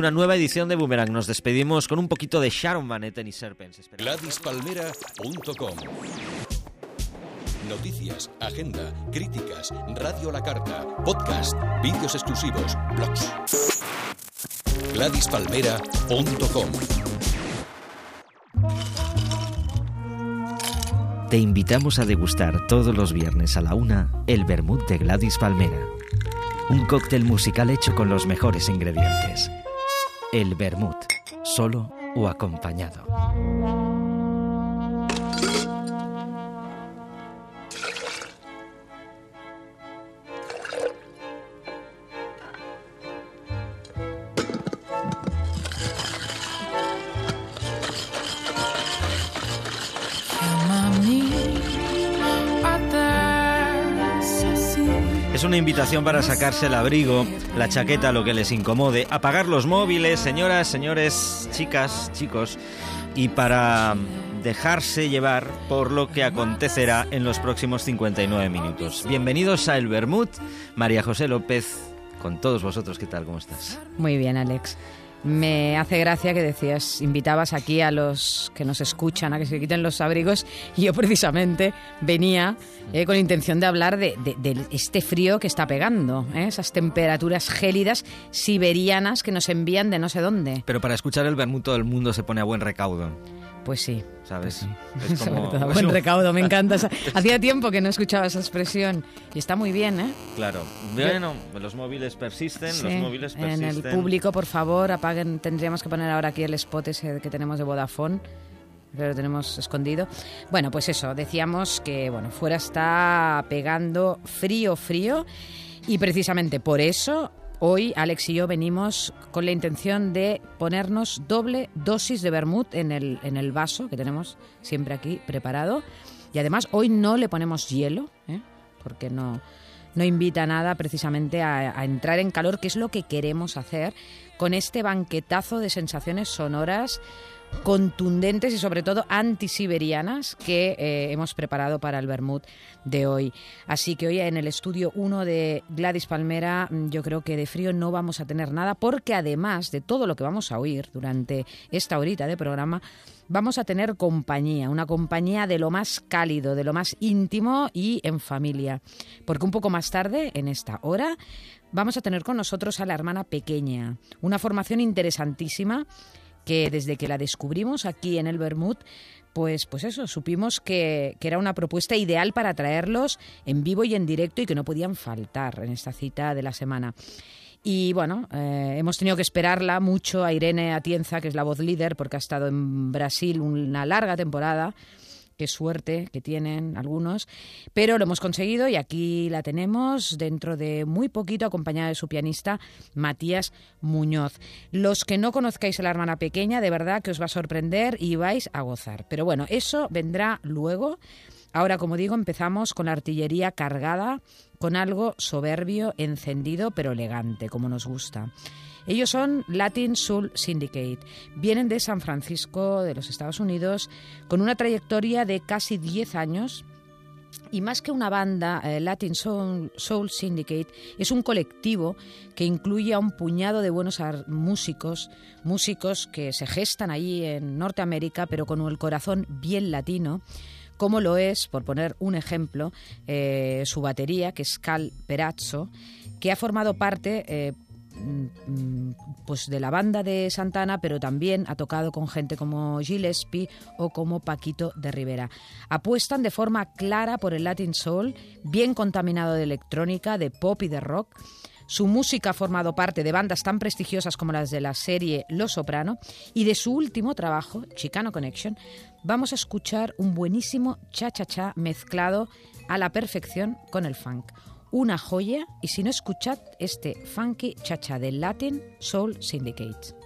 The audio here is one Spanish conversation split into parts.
Una nueva edición de Boomerang. Nos despedimos con un poquito de Sharon Van Etten y Serpents. Esperamos. Gladispalmera.com Noticias, agenda, críticas, radio a la carta, podcast, vídeos exclusivos, blogs. Gladispalmera.com Te invitamos a degustar todos los viernes a la una el vermut de Gladys Palmera. Un cóctel musical hecho con los mejores ingredientes. El vermut, solo o acompañado. Para sacarse el abrigo, la chaqueta, lo que les incomode, apagar los móviles, señoras, señores, chicas, chicos, y para dejarse llevar por lo que acontecerá en los próximos 59 minutos. Bienvenidos a El Bermud, María José López, con todos vosotros, ¿qué tal? ¿Cómo estás? Muy bien, Alex. Me hace gracia que decías, invitabas aquí a los que nos escuchan a que se quiten los abrigos y yo precisamente venía eh, con intención de hablar de, este frío que está pegando, ¿eh? esas temperaturas gélidas siberianas que nos envían de no sé dónde. Pero para escuchar el Bermud todo el mundo se pone a buen recaudo, Pues sí. ¿sabes? pues sí. Es Sobre como- todo, es buen recaudo, me encanta. esa- Hacía tiempo que no escuchaba esa expresión y está muy bien, ¿eh? Claro. Bueno, los móviles persisten, los móviles en persisten. el público, por favor, apaguen. Tendríamos que poner ahora aquí el spot ese que tenemos de Vodafone. Pero lo tenemos escondido. Bueno, pues eso, decíamos que bueno, fuera está pegando frío, frío. Y precisamente por eso, hoy Alex y yo venimos con la intención de ponernos doble dosis de vermut en el, en el vaso que tenemos siempre aquí preparado. Y además, hoy no le ponemos hielo, ¿eh? porque no, no invita nada precisamente a, a entrar en calor, que es lo que queremos hacer con este banquetazo de sensaciones sonoras contundentes y sobre todo antisiberianas que eh, hemos preparado para el Bermud de hoy. Así que hoy en el estudio 1 de Gladys Palmera mm, yo creo que de frío no vamos a tener nada porque además de todo lo que vamos a oír durante esta horita de programa, vamos a tener compañía, una compañía de lo más cálido, de lo más íntimo y en familia. Porque un poco más tarde, en esta hora, vamos a tener con nosotros a la hermana pequeña, una formación interesantísima que desde que la descubrimos aquí en el Bermud, pues, pues eso, supimos que, que era una propuesta ideal para traerlos en vivo y en directo y que no podían faltar en esta cita de la semana. Y bueno, eh, hemos tenido que esperarla mucho a Irene Atienza, que es la voz líder, porque ha estado en Brasil una larga temporada. Qué suerte que tienen algunos. Pero lo hemos conseguido y aquí la tenemos dentro de muy poquito, acompañada de su pianista Matías Muñoz. Los que no conozcáis a la hermana pequeña, de verdad que os va a sorprender y vais a gozar. Pero bueno, eso vendrá luego. Ahora, como digo, empezamos con la artillería cargada, con algo soberbio, encendido, pero elegante, como nos gusta. Ellos son Latin Soul Syndicate. Vienen de San Francisco, de los Estados Unidos, con una trayectoria de casi 10 años. Y más que una banda, eh, Latin Soul, Syndicate es un colectivo que incluye a un puñado de buenos músicos, músicos que se gestan allí en Norteamérica, pero con el corazón bien latino, como lo es, por poner un ejemplo, eh, su batería, que es Cal Perazzo, que ha formado parte eh, pues de la banda de Santana, pero también ha tocado con gente como Gillespie o como Paquito de Rivera. Apuestan de forma clara por el Latin Soul, bien contaminado de electrónica, de pop y de rock. Su música ha formado parte de bandas tan prestigiosas como las de la serie Los Soprano y de su último trabajo, Chicano Connection, vamos a escuchar un buenísimo cha-cha-cha mezclado a la perfección con el funk. Una joya y si no escuchad este funky cha-cha del Latin Soul Syndicate.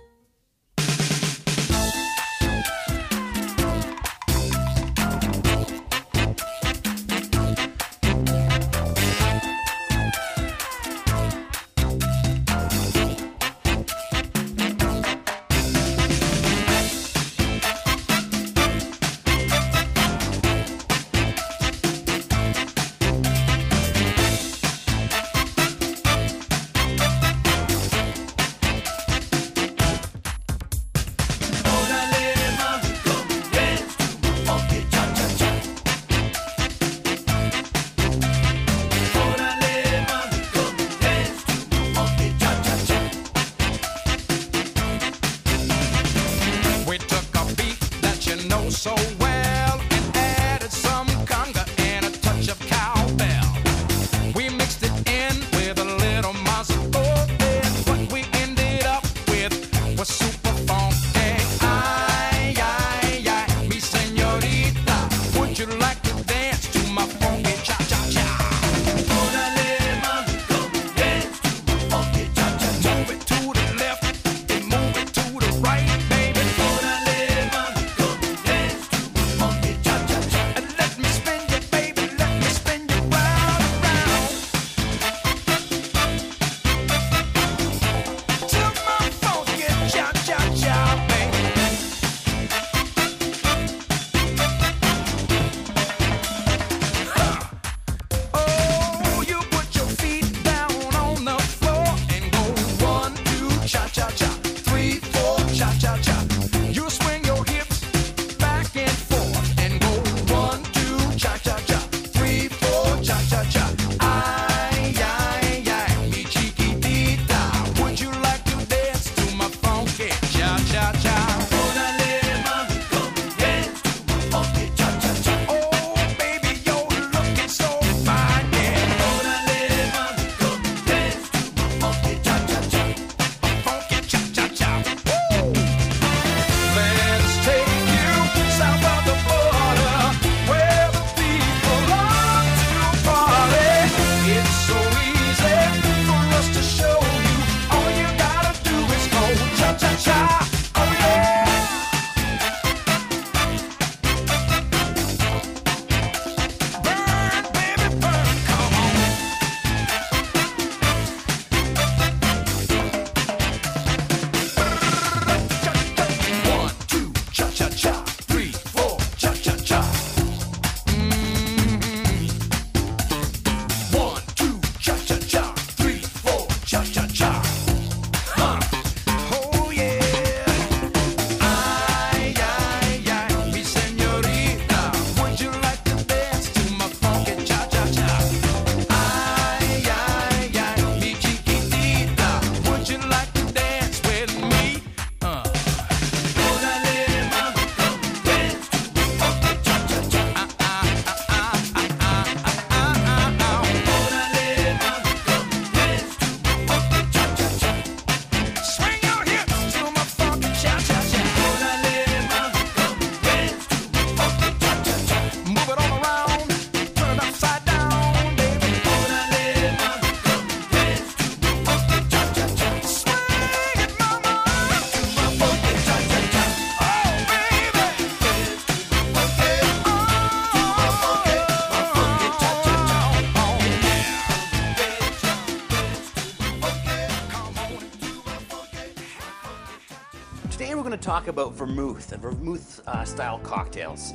Talk about vermouth and vermouth uh, style cocktails.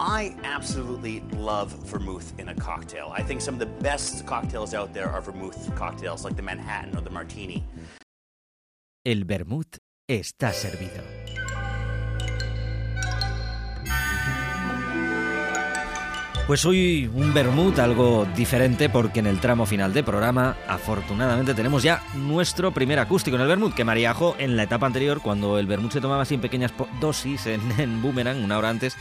I absolutely love vermouth in a cocktail. I think some of the best cocktails out there are vermouth cocktails, like the Manhattan or the Martini. El vermouth está servido. Pues hoy un vermut algo diferente porque en el tramo final del programa afortunadamente tenemos ya nuestro primer acústico en el vermut que Mariajo en la etapa anterior cuando el vermut se tomaba así en pequeñas dosis en, en Boomerang una hora antes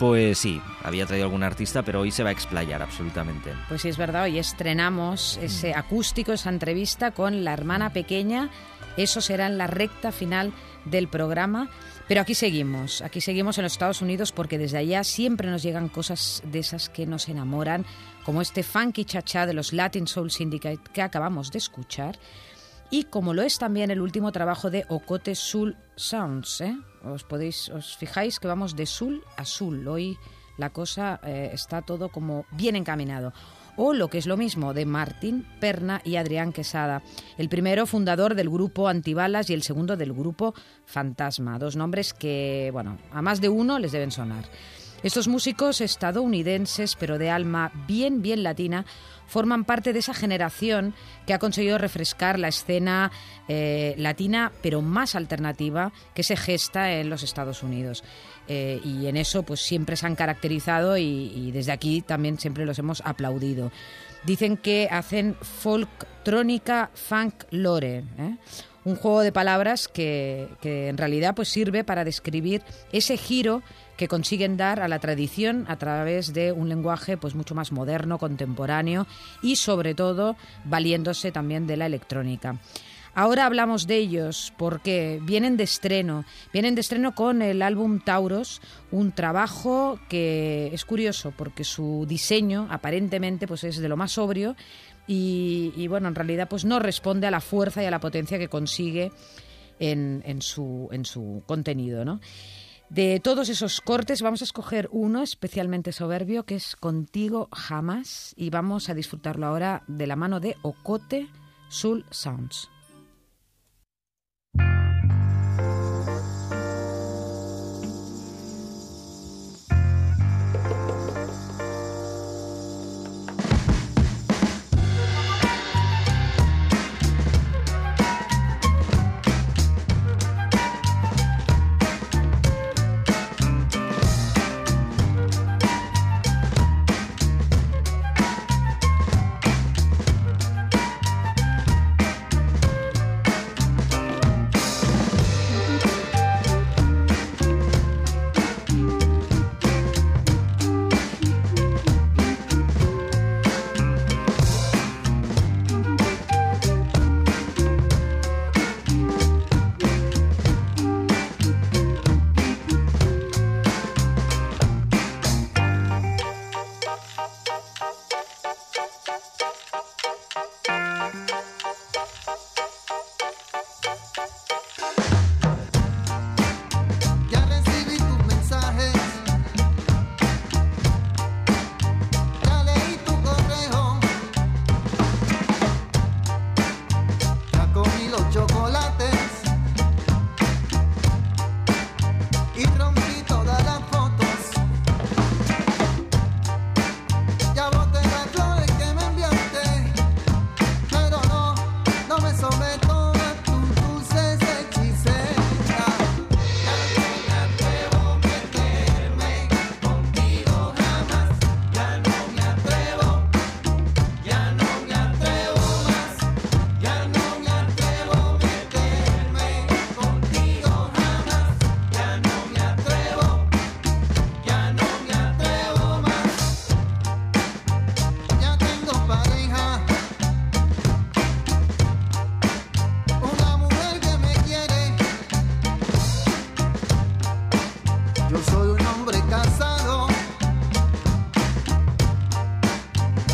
pues sí, había traído algún artista, pero hoy se va a explayar absolutamente. Pues sí, es verdad, hoy estrenamos ese acústico, esa entrevista con la hermana pequeña. Eso será en la recta final del programa. Pero aquí seguimos, aquí seguimos en los Estados Unidos porque desde allá siempre nos llegan cosas de esas que nos enamoran, como este funky cha-cha de los Latin Soul Syndicate que acabamos de escuchar, y como lo es también el último trabajo de Ocote Soul Sounds. ¿eh? Os podéis, os fijáis que vamos de sul a sul. Hoy la cosa eh, está todo como bien encaminado o lo que es lo mismo de Martín Perna y Adrián Quesada, el primero fundador del grupo Antibalas y el segundo del grupo Fantasma, dos nombres que, bueno, a más de uno les deben sonar. Estos músicos estadounidenses, pero de alma bien, bien latina, forman parte de esa generación que ha conseguido refrescar la escena eh, latina, pero más alternativa, que se gesta en los Estados Unidos. Eh, y en eso pues siempre se han caracterizado y, desde aquí también siempre los hemos aplaudido. Dicen que hacen folk trónica funk lore, ¿eh? un juego de palabras que, que en realidad pues sirve para describir ese giro que consiguen dar a la tradición a través de un lenguaje pues mucho más moderno, contemporáneo y sobre todo valiéndose también de la electrónica. Ahora hablamos de ellos porque vienen de estreno, vienen de estreno con el álbum Tauros, un trabajo que es curioso porque su diseño aparentemente pues es de lo más sobrio y, bueno, en realidad pues no responde a la fuerza y a la potencia que consigue en, su, en su contenido. De todos esos cortes vamos a escoger uno especialmente soberbio que es Contigo Jamás y vamos a disfrutarlo ahora de la mano de Ocote Soul Sounds.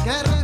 guerra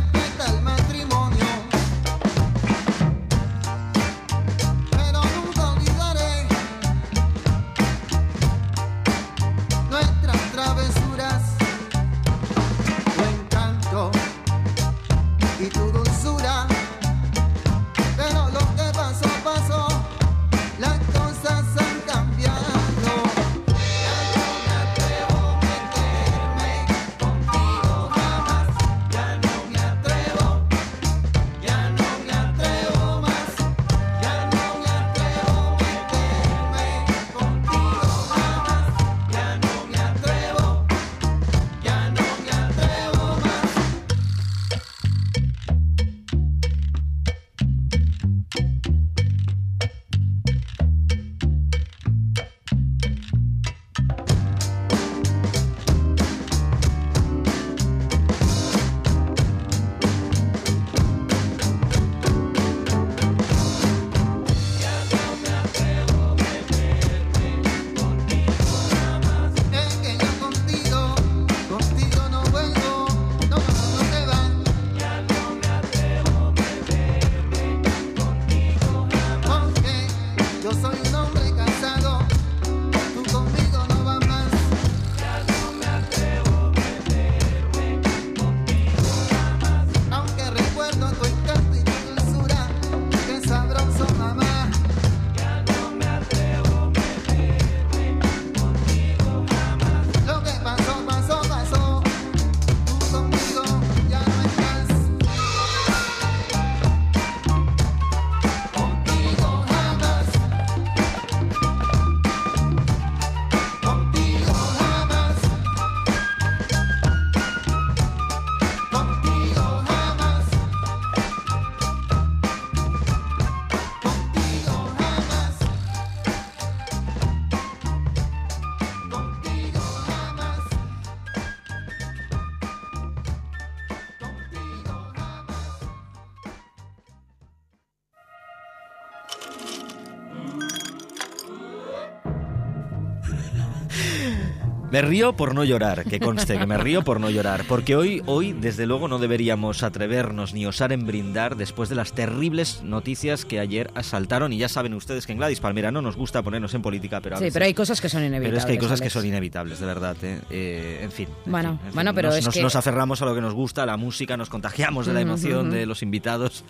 Me río por no llorar, que conste, que me río por no llorar, porque hoy, hoy desde luego no deberíamos atrevernos ni osar en brindar después de las terribles noticias que ayer asaltaron y ya saben ustedes que en Gladys Palmera no nos gusta ponernos en política, pero a Sí, veces- pero hay cosas que son inevitables. pero es que hay cosas que Alex. son inevitables, de verdad. ¿eh? Eh, en fin. en Bueno, fin, en fin. bueno, pero nos, es nos- que- nos aferramos a lo que nos gusta, a la música, nos contagiamos de la emoción de los invitados.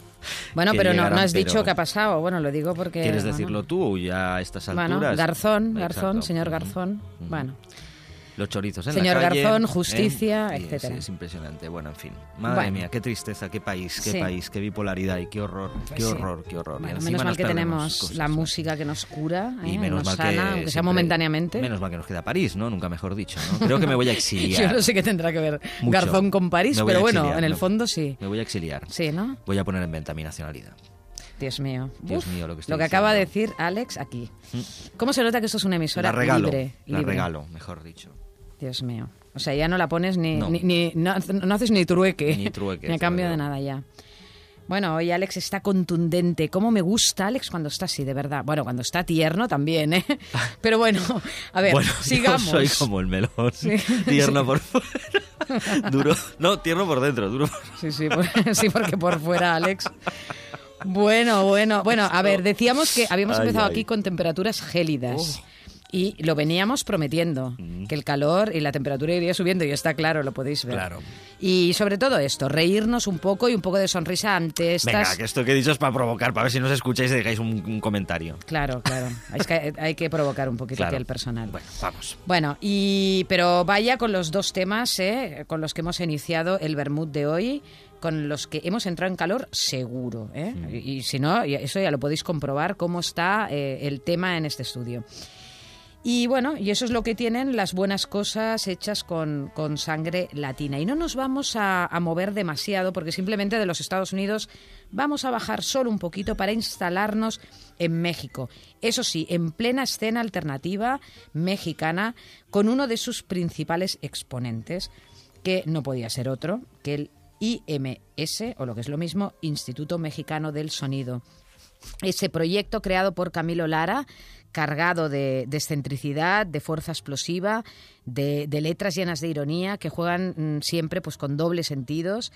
Bueno, que pero no, no llegarán, has dicho pero- qué ha pasado. Bueno, lo digo porque... ¿Quieres bueno, decirlo tú ya a estas alturas? Bueno, Garzón, Garzón, Exacto. señor. Garzón. Ujú. Bueno, Los chorizos en Señor la calle. Garzón, ¿eh? justicia, Sí, etcétera. es impresionante. Bueno, en fin. Madre Bueno. mía, qué tristeza, qué país, qué Sí. país, qué bipolaridad y qué horror, Pues qué sí. horror, qué horror. Y bueno, menos mal que tenemos cosas, la música que nos cura, Y ¿eh? menos nos mal sana, que aunque sea momentáneamente. Menos mal que nos queda París, ¿no? Nunca mejor dicho, ¿no? Creo que me voy a exiliar. Yo no sé qué tendrá que ver Mucho. Garzón con París, pero bueno, exiliar, en el fondo sí. Me voy a exiliar. Sí, ¿no? Voy a poner en venta mi nacionalidad. Dios mío. Dios mío, lo que estoy acaba de decir Alex aquí. ¿Cómo se nota que esto es una emisora La regalo. libre? La libre? regalo, mejor dicho. Dios mío. O sea, ya no la pones ni... No. ni, ni- no, no haces ni trueque. Ni trueque, Ni a cambio de nada ya. Bueno, hoy Alex está contundente. ¿Cómo me gusta Alex cuando está así, de verdad? Bueno, cuando está tierno también, ¿eh? Pero bueno, a ver, bueno, sigamos. yo soy como el melón. Tierno por fuera. duro. No, tierno por dentro, duro por Sí, sí, por- sí, porque por fuera, Alex. Bueno, bueno, bueno, a ver, decíamos que habíamos Ay, empezado ay. aquí con temperaturas gélidas. Oh. Y lo veníamos prometiendo, Mm. que el calor y la temperatura iría subiendo, y está claro, lo podéis ver. Claro. Y sobre todo esto, reírnos un poco y un poco de sonrisa ante estas... Venga, que esto que he dicho es para provocar, para ver si nos escucháis y dejáis un, un comentario. Claro, claro. Es que hay que provocar un poquito Claro. aquí al personal. Bueno, vamos. Bueno, y pero vaya con los dos temas ¿eh? con los que hemos iniciado el Bermud de hoy, con los que hemos entrado en calor seguro. ¿eh? Mm. Y, y si no, eso ya lo podéis comprobar cómo está eh, el tema en este estudio. Y bueno, y eso es lo que tienen las buenas cosas hechas con, con sangre latina. Y no nos vamos a, a mover demasiado porque simplemente de los Estados Unidos vamos a bajar solo un poquito para instalarnos en México. Eso sí, en plena escena alternativa mexicana con uno de sus principales exponentes, que no podía ser otro que el IMS, o lo que es lo mismo, Instituto Mexicano del Sonido ese proyecto creado por Camilo Lara, cargado de, de excentricidad, de fuerza explosiva, de, letras llenas de ironía, que juegan mm, siempre pues, con dobles sentidos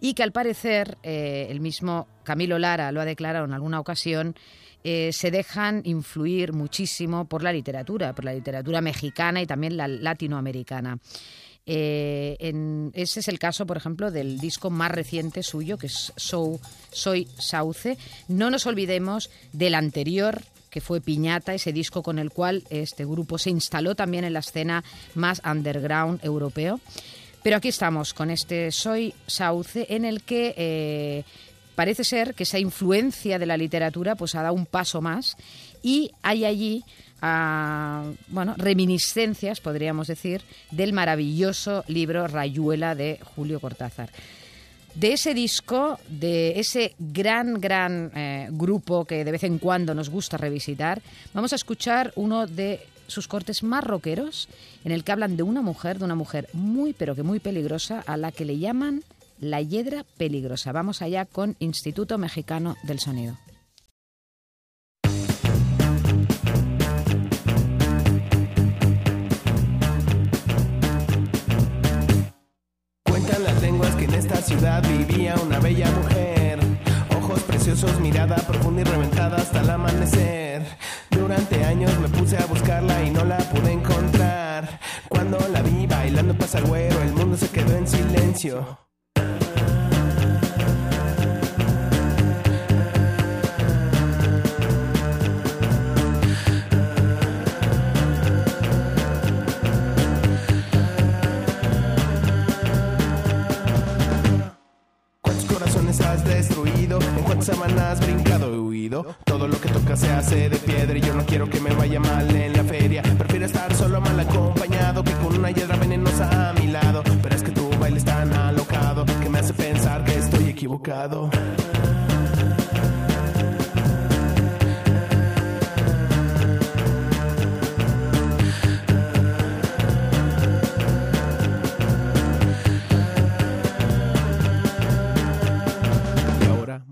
y que al parecer, eh, el mismo Camilo Lara lo ha declarado en alguna ocasión, eh, se dejan influir muchísimo por la literatura, por la literatura mexicana y también la latinoamericana. Eh, en- ese es el caso, por ejemplo, del disco más reciente suyo, que es Soy Sauce. No nos olvidemos del anterior, que fue Piñata, ese disco con el cual este grupo se instaló también en la escena más underground europeo. Pero aquí estamos con este Soy Sauce, en el que eh, parece ser que esa influencia de la literatura pues ha dado un paso más y hay allí ah, bueno, reminiscencias, podríamos decir, del maravilloso libro Rayuela de Julio Cortázar. De ese disco, de ese gran, gran eh, grupo que de vez en cuando nos gusta revisitar, vamos a escuchar uno de sus cortes más rockeros, en el que hablan de una mujer, de una mujer muy, pero que muy peligrosa, a la que le llaman la hiedra peligrosa. Vamos allá con Instituto Mexicano del Sonido. Esta ciudad vivía una bella mujer. Ojos preciosos, mirada profunda y reventada hasta el amanecer. Durante años me puse a buscarla y no la pude encontrar. Cuando la vi bailando pasagüero, el mundo se quedó en silencio. Semanas brincado y huido? Todo lo que toca se hace de piedra y yo no quiero que me vaya mal en la feria. Prefiero estar solo mal acompañado que con una hiedra venenosa a mi lado. Pero es que tu baile es tan alocado que me hace pensar que estoy equivocado.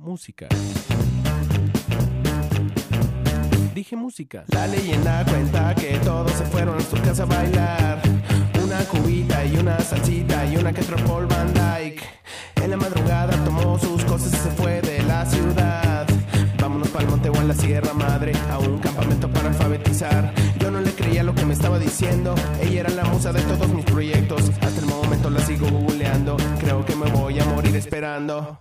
Música. Dije música. La leyenda cuenta que todos se fueron a su casa a bailar. Una cubita y una salsita y una que Paul Van Dyke. En la madrugada tomó sus cosas y se fue de la ciudad. Vámonos pa'l monte o a la Sierra Madre, a un campamento para alfabetizar. Yo no le creía lo que me estaba diciendo. Ella era la musa de todos mis proyectos. Hasta el momento la sigo googleando. Creo que me voy a morir esperando.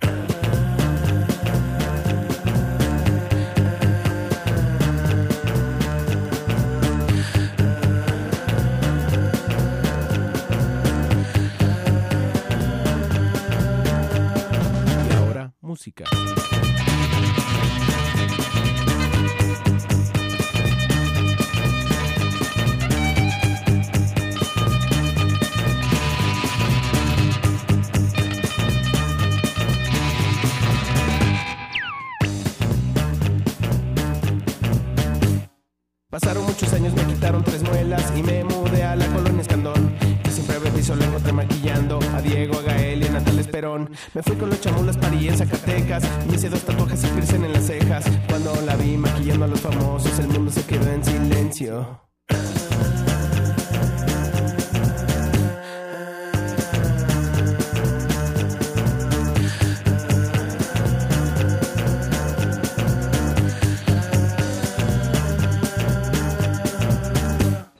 Pasaron muchos años, me quitaron tres muelas y me mudé a la colonia Escandón. Que siempre piso la encontré maquillando a Diego, a Gael y a Natal Esperón. Me fui con los chamulas parí en Zacatecas. Me hice dos tatuajes y piercen en las cejas. Cuando la vi maquillando a los famosos, el mundo se quedó en silencio.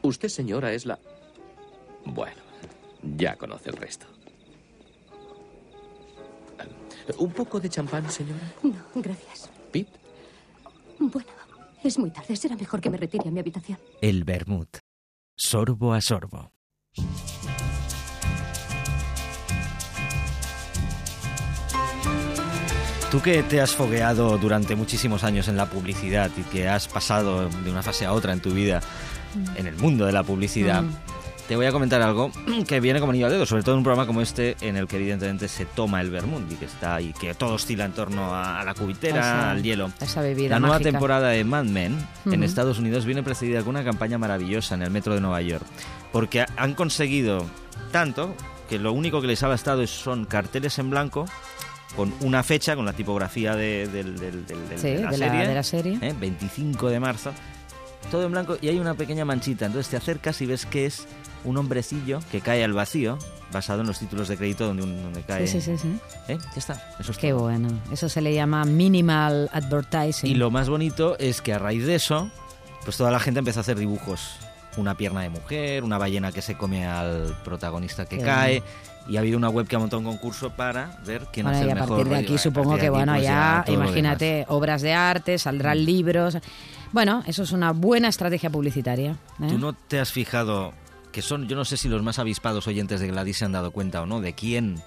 Usted, señora, es la... Bueno, ya conoce el resto. ¿Un poco de champán, señora? No, gracias. ¿Pete? Bueno, es muy tarde. Será mejor que me retire a mi habitación. El vermut. Sorbo a sorbo. Tú que te has fogueado durante muchísimos años en la publicidad y que has pasado de una fase a otra en tu vida en el mundo de la publicidad, Mm. Te voy a comentar algo que viene como anillo al dedo, sobre todo en un programa como este en el que evidentemente se toma el vermut y que está ahí, que todo oscila en torno a, a la cubitera, Esa- al hielo. esa bebida La nueva mágica. temporada de Mad Men en Ujú. Estados Unidos viene precedida con una campaña maravillosa en el metro de Nueva York, porque ha- han conseguido tanto que lo único que les ha bastado son carteles en blanco con una fecha, con la tipografía de, Sí, la serie, la serie. ¿eh? 25 de marzo, todo en blanco y hay una pequeña manchita, entonces te acercas y ves que es un hombrecillo que cae al vacío, basado en los títulos de crédito donde, donde cae... Sí, sí, sí, sí. ¿Eh? Ya está, eso es Qué todo. bueno. Eso se le llama minimal advertising. Y lo más bonito es que a raíz de eso, pues toda la gente empezó a hacer dibujos. Una pierna de mujer, una ballena que se come al protagonista que Qué cae. Y ha habido una web que ha montado un concurso para ver quién Bueno, hace y el a mejor partir de aquí A supongo que, aquí, bueno, pues ya, lo imagínate, obras de arte, saldrán libros. Bueno, eso es una buena estrategia publicitaria. ¿eh? ¿Tú no te has fijado que son, yo no sé si los más avispados oyentes de Gladys se han dado cuenta o no, de quién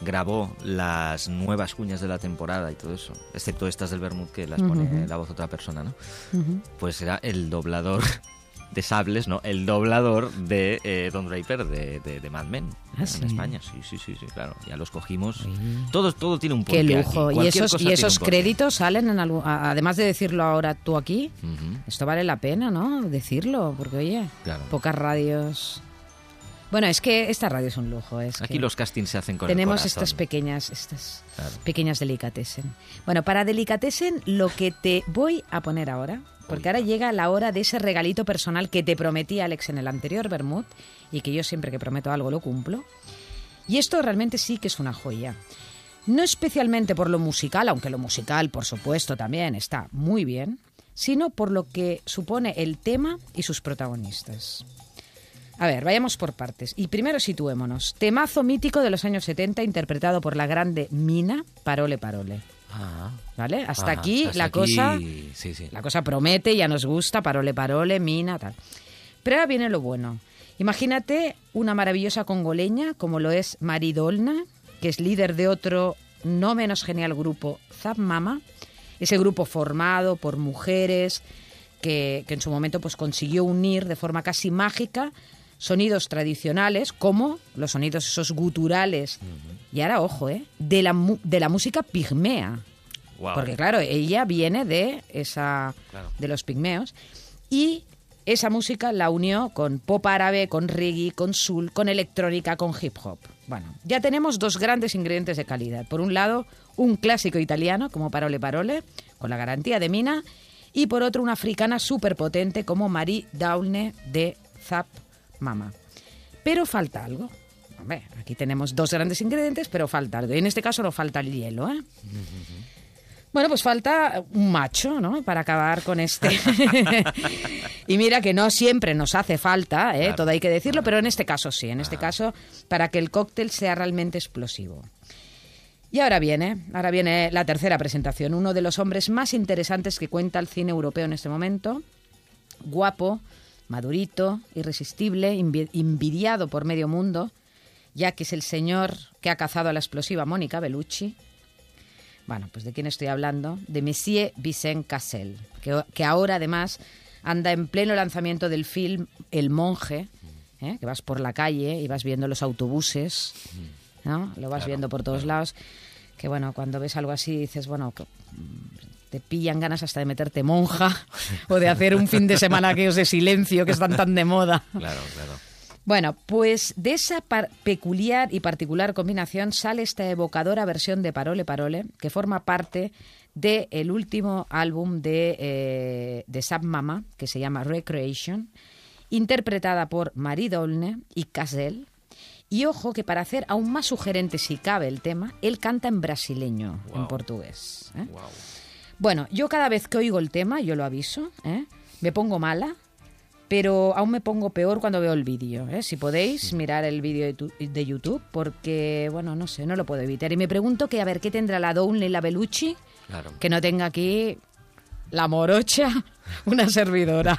grabó las nuevas cuñas de la temporada y todo eso? Excepto estas del Bermud que las pone la voz otra persona, ¿no? Pues era el doblador de sables, ¿no? El doblador de eh, Don Draper de, de, de Mad Men Ah, en sí. España. Sí, sí, sí, sí, claro. Ya los cogimos. Todo, todo tiene un Qué porqué lujo. aquí. Y esos, y esos créditos salen en algún... a- Además de decirlo ahora tú aquí, esto vale la pena, ¿no? Decirlo, porque oye, Claro. pocas radios... Bueno, es que esta radio es un lujo. Es Aquí que los castings se hacen con el tenemos corazón. estas pequeñas, estas Claro. pequeñas delicatessen. Bueno, para delicatessen lo que te voy a poner ahora, porque ahora llega la hora de ese regalito personal que te prometí Alex en el anterior Bermud y que yo siempre que prometo algo lo cumplo. Y esto realmente sí que es una joya. No especialmente por lo musical, aunque lo musical, por supuesto, también está muy bien, sino por lo que supone el tema y sus protagonistas. A ver, vayamos por partes. Y primero situémonos. Temazo mítico de los años 70 interpretado por la grande Mina, Parole Parole. Ah, ¿Vale? Hasta ah, aquí hasta la aquí, cosa Sí, sí. la cosa promete, ya nos gusta, Parole Parole, Mina, tal. Pero ahora viene lo bueno. Imagínate una maravillosa congoleña como lo es Maridolna, que es líder de otro no menos genial grupo, Zap Mama, ese grupo formado por mujeres que, que en su momento pues consiguió unir de forma casi mágica sonidos tradicionales como los sonidos esos guturales y ahora ojo eh de la de la música pigmea Guau. porque claro, ella viene de esa Claro. de los pigmeos y esa música la unió con pop árabe, con reggae, con soul, con electrónica, con hip hop. Bueno, ya tenemos dos grandes ingredientes de calidad. Por un lado, un clásico italiano como Parole Parole, con la garantía de Mina, y por otro una africana súper potente como Marie Daulne de Zap Mama. Pero falta algo. Hombre, aquí tenemos dos grandes ingredientes, pero falta algo. Y en este caso no falta el hielo, ¿eh? Bueno, pues falta un macho, ¿no? Para acabar con este. y mira que no siempre nos hace falta, ¿eh? todo hay que decirlo, pero en este caso sí, en este caso para que el cóctel sea realmente explosivo. Y ahora viene, ahora viene la tercera presentación, uno de los hombres más interesantes que cuenta el cine europeo en este momento, guapo, madurito, irresistible, envidiado por medio mundo, ya que es el señor que ha cazado a la explosiva Mónica Bellucci. Bueno, pues de quién estoy hablando? De Monsieur Vicent Cassel, que, que ahora además anda en pleno lanzamiento del film El monje, ¿eh? que vas por la calle y vas viendo los autobuses, ¿no? Lo vas viendo por todos lados. Que bueno, cuando ves algo así dices, bueno, que, mm, te pillan ganas hasta de meterte monja o de hacer un fin de semana aquellos de silencio que están tan de moda. Claro, claro. Bueno, pues de esa par- peculiar y particular combinación sale esta evocadora versión de Parole Parole, que forma parte del último álbum de, eh, de Sab Mama, que se llama Recreation, interpretada por Marie Dolne y Cassel. Y ojo que para hacer aún más sugerente si cabe el tema, él canta en brasileño, en portugués. ¿eh? Bueno, yo cada vez que oigo el tema, yo lo aviso, ¿eh? me pongo mala, pero aún me pongo peor cuando veo el vídeo. ¿eh? Si podéis mirar el vídeo de, tu- de YouTube, porque, bueno, no sé, no lo puedo evitar. Y me pregunto que, a ver, ¿qué tendrá la Downey y la Belucci? Claro. Que no tenga aquí la morocha, una servidora.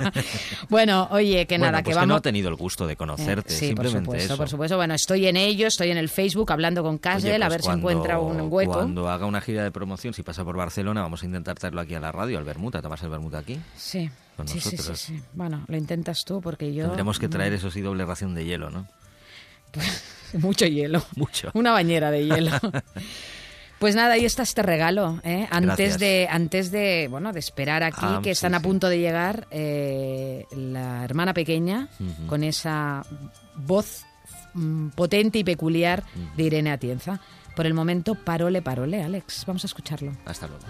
bueno, oye, que Bueno, nada, pues que vamos... no ha tenido el gusto de conocerte, Eh, sí, por simplemente supuesto, eso. por supuesto. Bueno, estoy en ello, estoy en el Facebook hablando con Casdel, a pues ver si cuando- encuentra un hueco. Cuando haga una gira de promoción, si pasa por Barcelona, vamos a intentar traerlo aquí a la radio, al Bermuda. ¿Tomas el Bermuda aquí? Sí, Con sí, sí, sí. Bueno, lo intentas tú porque yo... Tendremos que traer eso sí doble ración de hielo, ¿no? Mucho hielo. Mucho. Una bañera de hielo. Pues nada, ahí está este regalo, ¿eh? Antes Gracias. de, antes de, bueno, de esperar aquí, Ah, que sí, están a sí. punto de llegar eh, la hermana pequeña Ujú. con esa voz mm, potente y peculiar de Irene Atienza. Por el momento, parole, parole, Alex. Vamos a escucharlo. Hasta luego.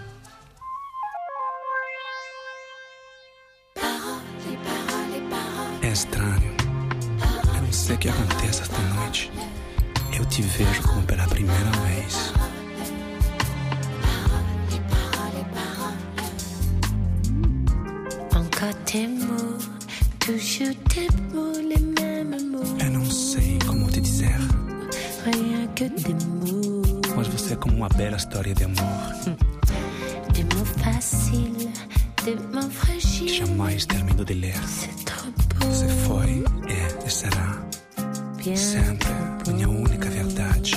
É estranho. Eu não sei o que acontece esta noite. Eu te vejo como pela primeira vez. Tes mots, toujours tes mots, les mêmes mots. Eu não sei como te dizer, Rien que des mots, mas você é como uma bela história de amor des mots faciles, des mots que fragiles. jamais termino de ler. C'est trop beau, Você foi, é e será bien. sempre minha única verdade.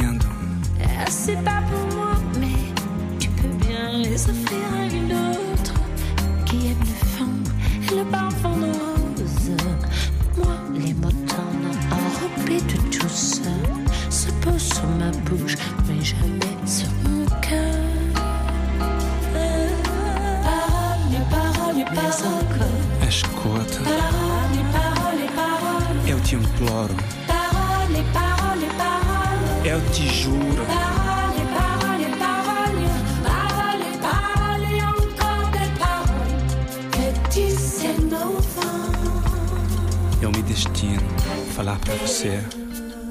Ah, C'est pas pour moi, mais tu peux bien les offrir nos vents. Eu me destino a falar pra você,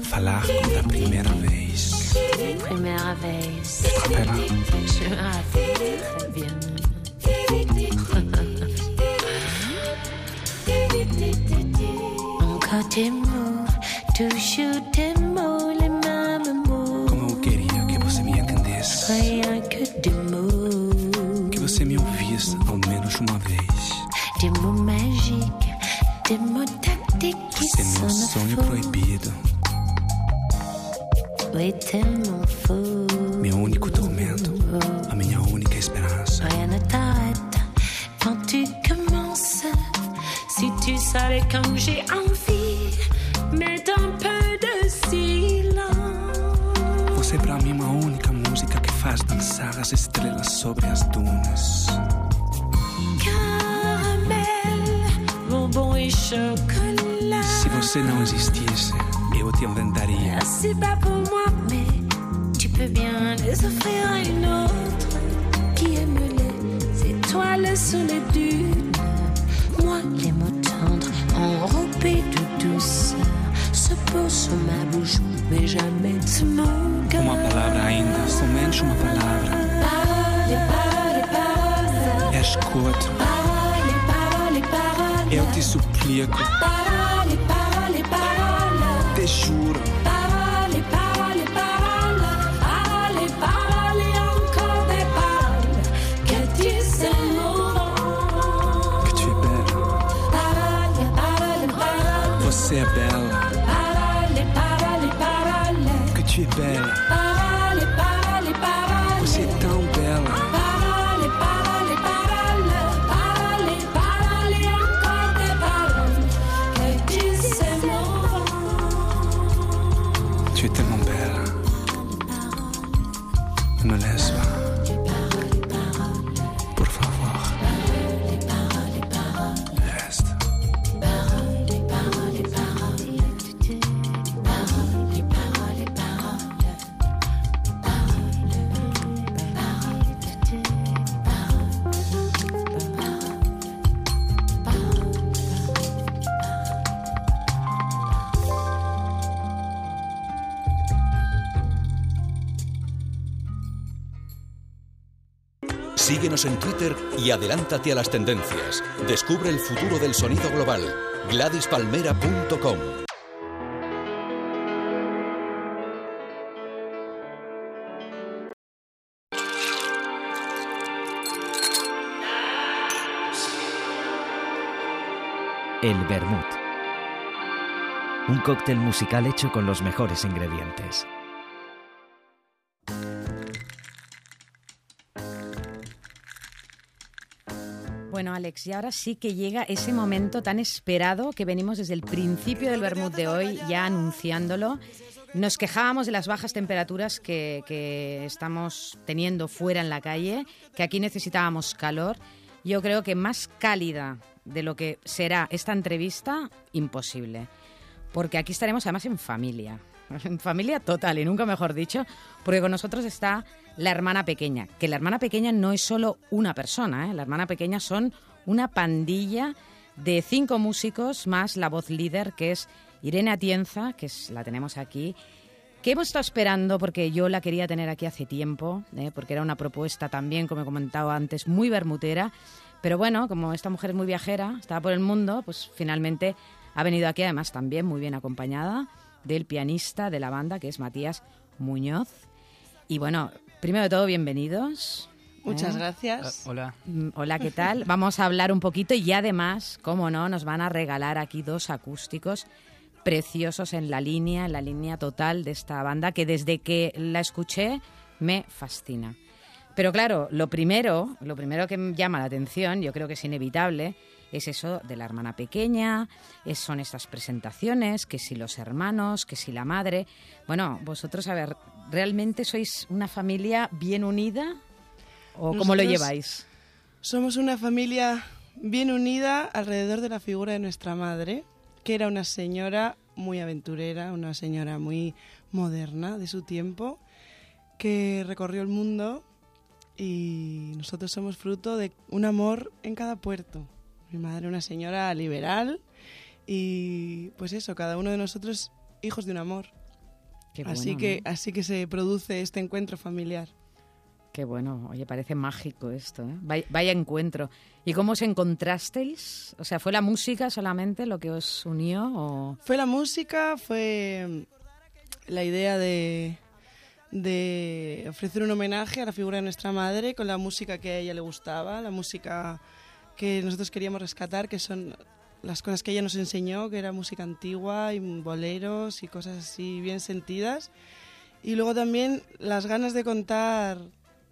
falar como da primeira vez. Première vez, Tu te rappelles? je me rappelle très bien. Que você me ouvisse ao menos uma vez. Você é meu sonho proibido, meu único tormento, a minha única esperança. Quand tu commences. Si tu savais comme j'ai envie, faz dançar as estrelas sobre as dunas. Caramel, bonbon et chocolat. Se você não existisse, eu te inventaria. C'est pas pour moi, mais tu peux bien les offrir à une autre qui aime les étoiles sous les dunes. Moi, les mots tendres, enrobés de douceur, se posent sur ma bouche, mais jamais de cœur. Uma palavra ainda, somente uma palavra. Parole, parole, parole. Escuto, Parole, parole, parole. eu te suplico, Parole, parole, parole. te juro. Parole, En Twitter y adelántate a las tendencias. Descubre el futuro del sonido global. GladysPalmera.com El Vermut. Un cóctel musical hecho con los mejores ingredientes. Bueno, Alex, y ahora sí que llega ese momento tan esperado que venimos desde el principio del vermut de hoy ya anunciándolo. Nos quejábamos de las bajas temperaturas que, que estamos teniendo fuera en la calle, que aquí necesitábamos calor. Yo creo que más cálida de lo que será esta entrevista, imposible. Porque aquí estaremos además en familia. En familia total, y nunca mejor dicho, porque con nosotros está la hermana pequeña. Que la hermana pequeña no es solo una persona, ¿eh? la hermana pequeña son una pandilla de cinco músicos más la voz líder, que es Irene Atienza, que es, la tenemos aquí, que hemos estado esperando porque yo la quería tener aquí hace tiempo, ¿eh? porque era una propuesta también, como he comentado antes, muy bermutera. Pero bueno, como esta mujer es muy viajera, estaba por el mundo, pues finalmente ha venido aquí además también muy bien acompañada del pianista de la banda, que es Matías Muñoz. Y bueno, primero de todo, bienvenidos. Muchas ¿Eh? gracias. Hola. Mm, Hola, ¿qué tal? Vamos a hablar un poquito y además, como no, nos van a regalar aquí dos acústicos preciosos en la línea, en la línea total de esta banda que desde que la escuché me fascina. Pero claro, lo primero, lo primero que me llama la atención, yo creo que es inevitable, es eso de la hermana pequeña, es- son estas presentaciones, que si los hermanos, que si la madre. Bueno, vosotros, a ver, ¿realmente sois una familia bien unida? ¿O cómo lo Nosotros lleváis? Somos una familia bien unida alrededor de la figura de nuestra madre, que era una señora muy aventurera, una señora muy moderna de su tiempo, que recorrió el mundo y nosotros somos fruto de un amor en cada puerto. Mi madre una señora liberal y pues eso, cada uno de nosotros hijos de un amor. Qué así bueno, que ¿no? así que se produce este encuentro familiar. Qué bueno, oye, parece mágico esto, ¿eh? Vaya, vaya encuentro. ¿Y cómo os encontrasteis? O sea, ¿fue la música solamente lo que os unió o...? Fue la música, fue la idea de, de ofrecer un homenaje a la figura de nuestra madre con la música que a ella le gustaba, la música que nosotros queríamos rescatar, que son las cosas que ella nos enseñó, que era música antigua y boleros y cosas así bien sentidas. Y luego también las ganas de contar,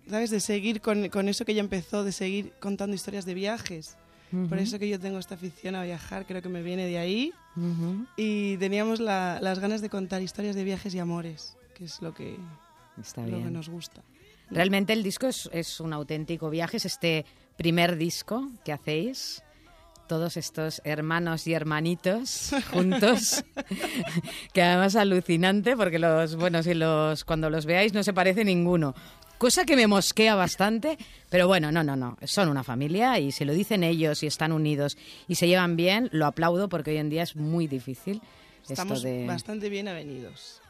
¿sabes? De seguir con, con eso que ella empezó, de seguir contando historias de viajes. Por eso que yo tengo esta afición a viajar, creo que me viene de ahí. Y teníamos la- las ganas de contar historias de viajes y amores, que es lo que Está lo que nos gusta. Realmente el disco es, es un auténtico viaje, es este primer disco que hacéis, todos estos hermanos y hermanitos juntos, que además es alucinante porque los, bueno, si los, cuando los veáis no se parece ninguno. Cosa que me mosquea bastante, pero bueno, no, no, no, son una familia y si lo dicen ellos y están unidos y se llevan bien, lo aplaudo porque hoy en día es muy difícil Estamos esto de... bastante bien avenidos.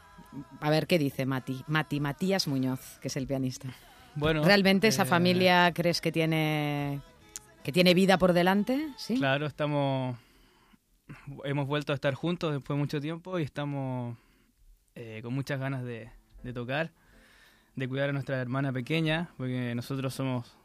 A ver qué dice Mati, Mati, Matías Muñoz, que es el pianista. Bueno, ¿Realmente esa eh, familia crees que tiene que tiene vida por delante? Claro, estamos. Hemos vuelto a estar juntos después de mucho tiempo y estamos eh, con muchas ganas de tocar, de cuidar a nuestra hermana pequeña, porque nosotros somos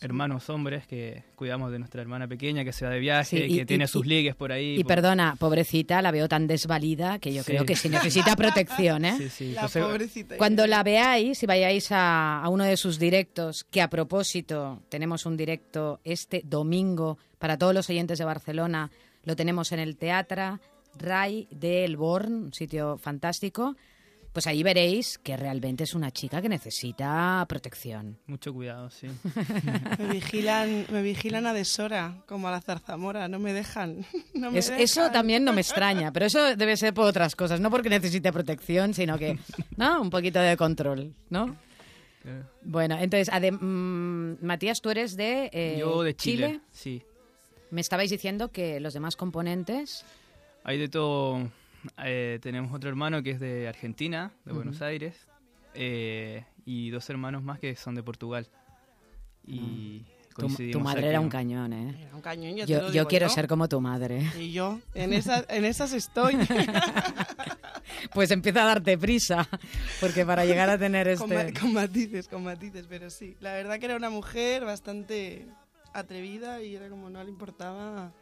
hermanos hombres que cuidamos de nuestra hermana pequeña que se va de viaje, Sí, y- que tiene y- sus y- ligues por ahí. Y por- perdona, pobrecita, la veo tan desvalida que yo Sí. creo que sí necesita protección, ¿eh? Sí, sí, La entonces- pobrecita. Cuando la veáis, si vayáis a, a uno de sus directos, que a propósito tenemos un directo este domingo para todos los oyentes de Barcelona, lo tenemos en el Teatro Rai de El Born, un sitio fantástico, pues ahí veréis que realmente es una chica que necesita protección. Mucho cuidado, sí. Me vigilan, me vigilan a deshora, como a la zarzamora, no me dejan. no me Es- eso también no me extraña, pero eso debe ser por otras cosas, no porque necesite protección, sino que, ¿no? Un poquito de control, ¿no? Eh, Bueno, entonces, adem- mm, Matías, tú eres de, eh, Yo de Chile, sí. Me estabais diciendo que los demás componentes... Hay de todo. Eh, tenemos otro hermano que es de Argentina, de Ujú. Buenos Aires, eh, y dos hermanos más que son de Portugal. Y Tu, coincidimos tu madre aquí. era un cañón, ¿eh? Era un cañón, Yo, lo yo digo quiero yo. ser como tu madre. Y yo, en, esa, en esas estoy. Pues empieza a darte prisa, porque para llegar a tener este... con matices, con matices, pero sí. La verdad que era una mujer bastante atrevida y era como no le importaba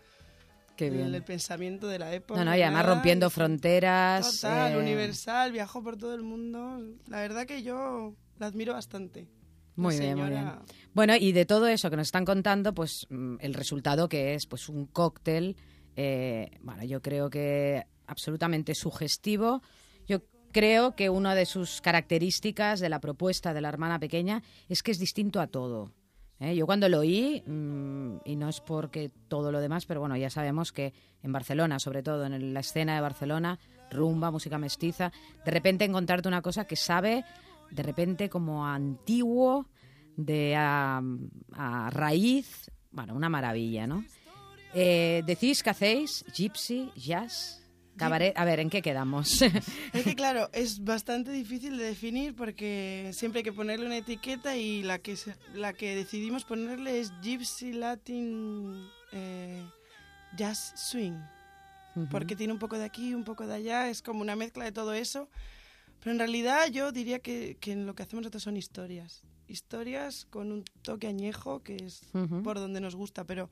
Qué el, bien. el pensamiento de la época. No, no, y además rompiendo fronteras. Total, eh, universal, viajó por todo el mundo. La verdad que yo la admiro bastante. Muy bien, muy bien. Bueno, y de todo eso que nos están contando, pues mm, el resultado que es pues un cóctel, eh, bueno, yo creo que absolutamente sugestivo. Yo creo que una de sus características de la propuesta de la hermana pequeña es que es distinto a todo. ¿Eh? Yo cuando lo oí, mm, y no es porque todo lo demás, pero bueno, ya sabemos que en Barcelona, sobre todo en la escena de Barcelona, rumba, música mestiza, de repente encontrarte una cosa que sabe de repente como antiguo, de a, a raíz, bueno, una maravilla, ¿no? Eh, decís que hacéis gypsy, jazz, cabaret, a ver, ¿en qué quedamos? Es que claro, es bastante difícil de definir porque siempre hay que ponerle una etiqueta y la que la que decidimos ponerle es Gypsy Latin eh, Jazz Swing. Ujú. Porque tiene un poco de aquí, un poco de allá, es como una mezcla de todo eso. Pero en realidad yo diría que, que lo que hacemos nosotros son historias. Historias con un toque añejo que es Ujú. por donde nos gusta, pero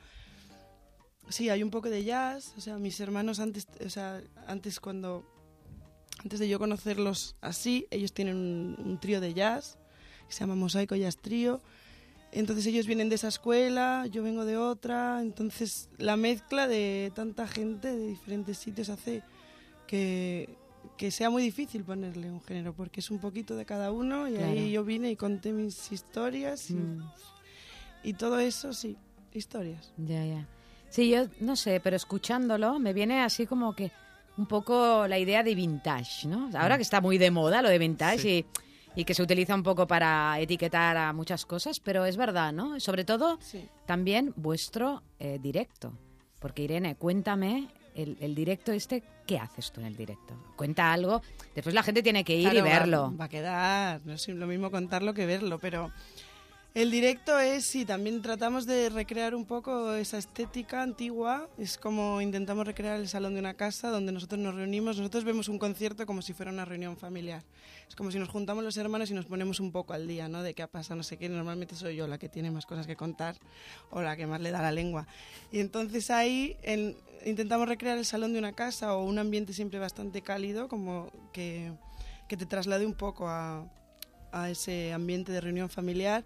sí, hay un poco de jazz. O sea, mis hermanos antes, o sea, antes cuando, antes de yo conocerlos así, ellos tienen un, un trío de jazz que se llama Mosaico Jazz Trío. Entonces ellos vienen de esa escuela, yo vengo de otra. Entonces la mezcla de tanta gente de diferentes sitios hace que, que sea muy difícil ponerle un género, porque es un poquito de cada uno y Claro. ahí yo vine y conté mis historias y, Mm. y todo eso, sí, historias. Ya, ya. Sí, yo no sé, pero escuchándolo me viene así como que un poco la idea de vintage, ¿no? Ahora que está muy de moda lo de vintage y, y que se utiliza un poco para etiquetar a muchas cosas, pero es verdad, ¿no? Sobre todo Sí. también vuestro eh, directo. Porque Irene, cuéntame el, el directo este, ¿qué haces tú en el directo? Cuenta algo, después la gente tiene que ir y Claro, va- verlo. Va, a quedar, no es lo mismo contarlo que verlo, pero el directo es, sí, también tratamos de recrear un poco esa estética antigua, es como intentamos recrear el salón de una casa donde nosotros nos reunimos, nosotros vemos un concierto como si fuera una reunión familiar, es como si nos juntamos los hermanos y nos ponemos un poco al día, ¿no? De qué ha pasado, no sé qué, normalmente soy yo la que tiene más cosas que contar o la que más le da la lengua. Y entonces ahí en- intentamos recrear el salón de una casa o un ambiente siempre bastante cálido, como que, que te traslade un poco a, a ese ambiente de reunión familiar.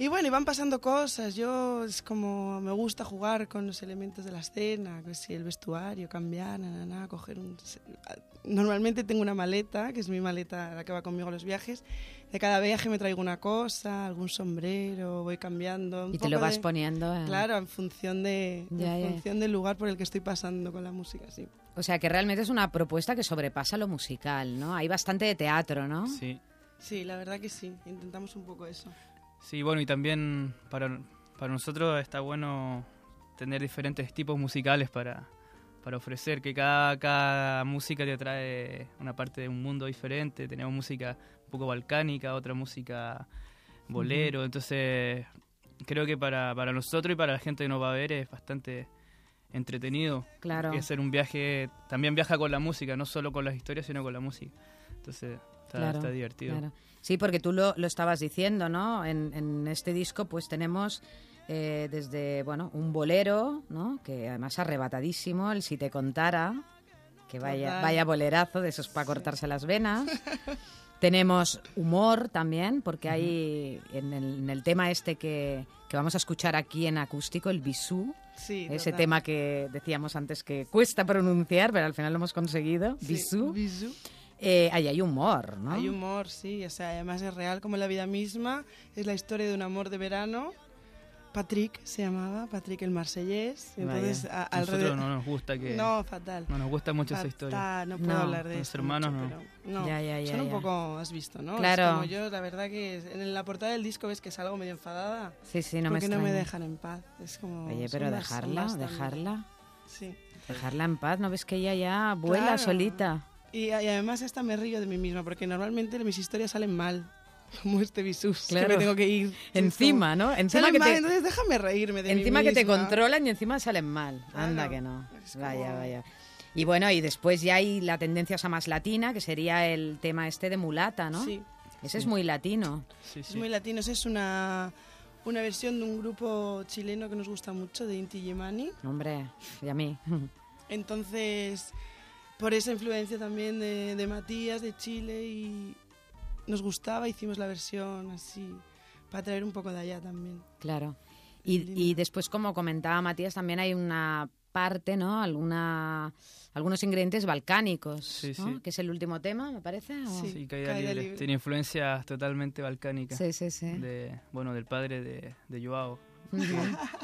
Y bueno, y van pasando cosas. Yo es como me gusta jugar con los elementos de la escena, que si el vestuario, cambiar, na, na, na, coger un... Normalmente tengo una maleta, que es mi maleta la que va conmigo a los viajes. De cada viaje me traigo una cosa, algún sombrero, voy cambiando. un Y te lo vas de- poniendo. en- Claro, en función, de, en Ya, ya. función del lugar por el que estoy pasando con la música, sí. O sea que realmente es una propuesta que sobrepasa lo musical, ¿no? Hay bastante de teatro, ¿no? Sí. Sí, la verdad que sí. Intentamos un poco eso. Sí, bueno, y también para, para nosotros está bueno tener diferentes tipos musicales para, para ofrecer, que cada, cada música te trae una parte de un mundo diferente. Tenemos música un poco balcánica, otra música bolero, entonces creo que para, para nosotros y para la gente que nos va a ver es bastante entretenido. Claro. Y hacer un viaje, también viaja con la música, no solo con las historias, sino con la música. Entonces está, Claro, está divertido. claro. Sí, porque tú lo, lo estabas diciendo, ¿no? En, en este disco pues tenemos eh, desde, bueno, un bolero, ¿no? Que además arrebatadísimo, el Si te contara, que vaya, Total. vaya bolerazo de esos para cortarse las venas. Tenemos humor también, porque hay en el, en el tema este que, que vamos a escuchar aquí en acústico, el bisú, Sí, ese tema que decíamos antes que cuesta pronunciar, pero al final lo hemos conseguido, Sí, bisú. bisú. Eh, ahí hay humor, ¿no? Hay humor, sí, o sea, además es real como la vida misma, es la historia de un amor de verano. Patrick se llamaba, Patrick el marsellés. Entonces, a- A nosotros alrededor- no nos gusta que... No, fatal. No nos gusta mucho esa historia. Fatal, no puedo No, hablar de los eso. hermanos mucho, no. pero no. Ya, ya, ya, Son un poco, has visto, ¿no? Es Claro. como yo, la verdad que en la portada del disco ves que salgo medio enfadada. Sí, sí, no me porque no me dejan en paz. Es como. Oye, pero dejarla, dejarla, Sí. dejarla en paz. ¿No ves que ella ya vuela Claro. solita? Y, y además hasta me río de mí misma, porque normalmente mis historias salen mal. Como este bisús, Claro. que me tengo que ir. Encima, Es ¿no? como, Encima que mal, te- entonces déjame reírme de mí Encima que te misma. controlan y encima salen mal. Anda Claro. que no. Es Vaya, como- vaya. Y bueno, y después ya hay la tendencia esa más latina, que sería el tema este de mulata, ¿no? Sí. Ese es muy latino. Sí, Es sí. muy latino, es una, una versión de un grupo chileno que nos gusta mucho, de Inti Illimani. Hombre, y a mí. Entonces, por esa influencia también de, de Matías, de Chile, y nos gustaba, hicimos la versión así, para traer un poco de allá también. Claro. Y, y después, como comentaba Matías, también hay una parte, ¿no? Alguna, algunos ingredientes balcánicos, Sí, ¿no? sí. Que es el último tema, me parece. ¿o? Sí. Sí, Caída, Caída libre. libre. Tiene influencias totalmente balcánicas. sí, sí. sí. De, bueno, del padre de, de Joao,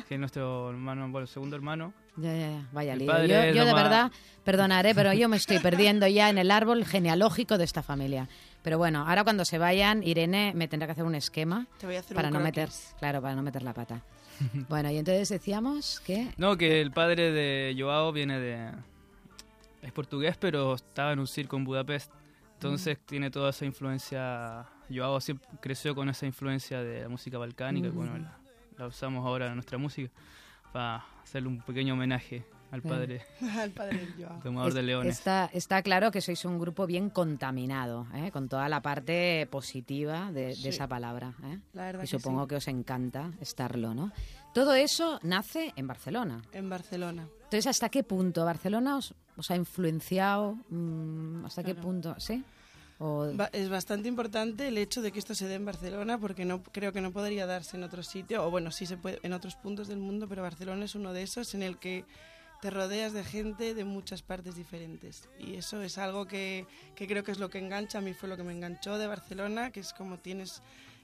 Que es nuestro hermano, bueno, segundo hermano. Ya, ya, ya. Vaya El lío. padre Yo, yo de más- verdad, perdonaré, pero yo me estoy perdiendo ya en el árbol genealógico de esta familia. Pero bueno, ahora cuando se vayan, Irene me tendrá que hacer un esquema Te voy a hacer para un no meter, claro, para no meter la pata. Bueno, y entonces decíamos que No, que el padre de Joao viene de... Es portugués, pero estaba en un circo en Budapest. Entonces Mm. tiene toda esa influencia... Joao siempre creció con esa influencia de la música balcánica. y Mm. bueno, la, la usamos ahora en nuestra música para hacerle un pequeño homenaje al padre Al padre del Joao. tomador es- de leones. está, está claro que sois un grupo bien contaminado, ¿eh? con toda la parte positiva de, esa palabra. ¿eh? La verdad Y que supongo sí. que os encanta estarlo, ¿no? Todo eso nace en Barcelona. En Barcelona. Entonces, ¿hasta qué punto Barcelona os, os ha influenciado? Mm, ¿Hasta qué punto? ¿Sí? O- es bastante importante el hecho de que esto se dé en Barcelona porque no creo que no podría darse en otro sitio o bueno sí se puede en otros puntos del mundo pero Barcelona es uno de esos en el que te rodeas de gente de muchas partes diferentes. Y eso es algo que, que creo que es lo que engancha a mí fue lo que me enganchó de Barcelona que es como tienes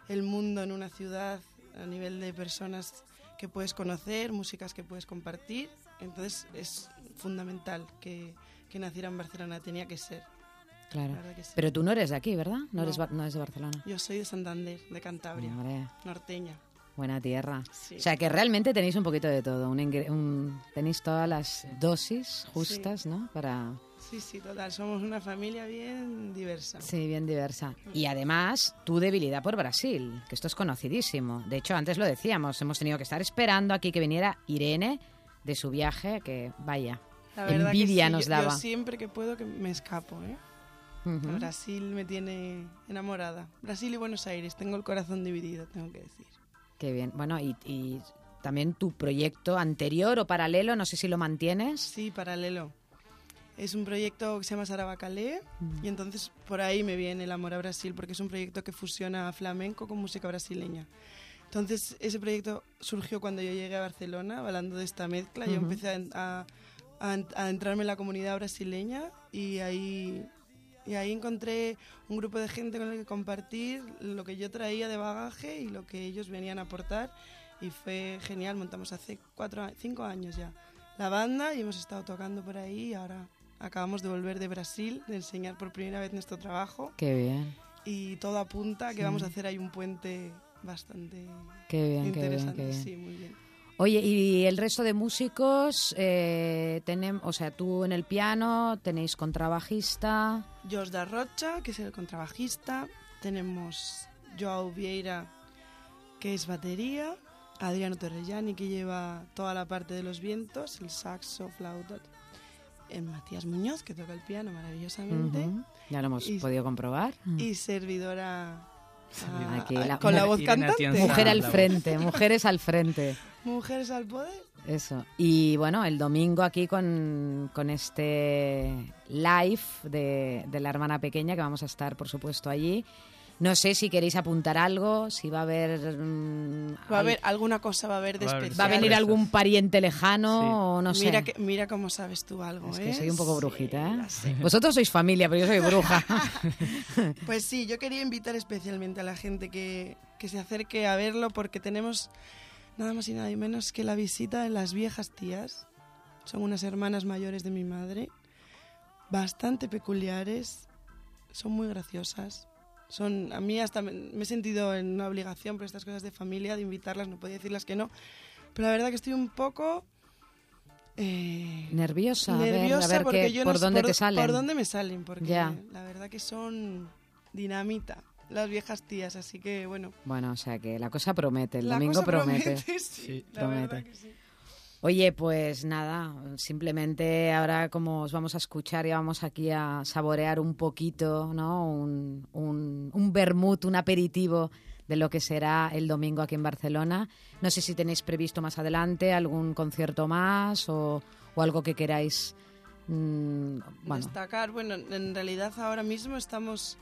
el mundo en una ciudad a nivel de personas que puedes conocer músicas que puedes compartir. Entonces es fundamental que, que naciera en Barcelona tenía que ser claro. sí. Pero tú no eres de aquí, ¿verdad? No, No. eres, no eres de Barcelona. Yo soy de Santander, de Cantabria, Hombre, norteña. buena tierra. Sí. O sea, que realmente tenéis un poquito de todo. Un un- tenéis todas las dosis justas, ¿no? Para... Sí, sí, total. Somos una familia bien diversa. Sí, bien diversa. Y además, tu debilidad por Brasil, que esto es conocidísimo. De hecho, antes lo decíamos, hemos tenido que estar esperando aquí que viniera Irene de su viaje, que vaya, La verdad que envidia sí, nos yo- daba. Yo siempre que puedo que me escapo, ¿eh? Brasil me tiene enamorada. Brasil y Buenos Aires, tengo el corazón dividido, tengo que decir. Qué bien. Bueno, y, y también tu proyecto anterior o paralelo, no sé si lo mantienes. Sí, paralelo. Es un proyecto que se llama Sarabacalé y entonces por ahí me viene el amor a Brasil porque es un proyecto que fusiona flamenco con música brasileña. Entonces, ese proyecto surgió cuando yo llegué a Barcelona, hablando de esta mezcla. Yo Ujú. empecé a, a- a- a entrarme en la comunidad brasileña y ahí, y ahí encontré un grupo de gente con el que compartir lo que yo traía de bagaje y lo que ellos venían a aportar. Y fue genial, montamos hace cuatro, cinco años ya la banda y hemos estado tocando por ahí y ahora acabamos de volver de Brasil, de enseñar por primera vez nuestro trabajo Qué bien. y todo apunta a que Sí. vamos a hacer ahí un puente bastante Qué bien, qué bien, interesante. qué bien. Sí, muy bien. Oye, y el resto de músicos, eh, tenem- o sea, tú en el piano, tenéis contrabajista. Jos da Rocha, que es el contrabajista. Tenemos Joao Vieira, que es batería. Adriano Torrellani, que lleva toda la parte de los vientos, el saxo, flauta. Matías Muñoz, que toca el piano maravillosamente. Ya lo hemos Y- podido comprobar. Y servidora ah, Aquí la- con la voz cantante. Mujer al frente, mujeres al frente. Mujeres al poder. Eso. Y bueno, el domingo aquí con, con este live de, de la hermana pequeña, que vamos a estar, por supuesto, allí. No sé si queréis apuntar algo, si va a haber... mm, Va a haber alguna cosa, va a haber de Va especial. ¿Va a venir algún pariente lejano Sí. o no sé? Mira, que, mira cómo sabes tú algo, Es ¿eh? que soy un poco Sí, brujita, ¿eh? Vosotros sois familia, pero yo soy bruja. Pues sí, yo quería invitar especialmente a la gente que, que se acerque a verlo porque tenemos nada más y nada menos que la visita de las viejas tías. Son unas hermanas mayores de mi madre, bastante peculiares, son muy graciosas. Son, a mí hasta me, me he sentido en una obligación por estas cosas de familia de invitarlas, no podía decirlas que no. Pero la verdad que estoy un poco... eh, Nerviosa, a ver, nerviosa a ver porque qué- yo por no dónde por, te salen. por dónde me salen porque Ya. la verdad que son dinamita las viejas tías así que bueno Bueno, o sea que la cosa promete, el la domingo cosa promete. sí, Sí, la promete. verdad que sí. Oye, pues nada, simplemente ahora como os vamos a escuchar y vamos aquí a saborear un poquito, ¿no? Un, un, un vermut, un aperitivo de lo que será el domingo aquí en Barcelona. No sé si tenéis previsto más adelante algún concierto más o, o algo que queráis... mm, destacar bueno en realidad ahora mismo estamos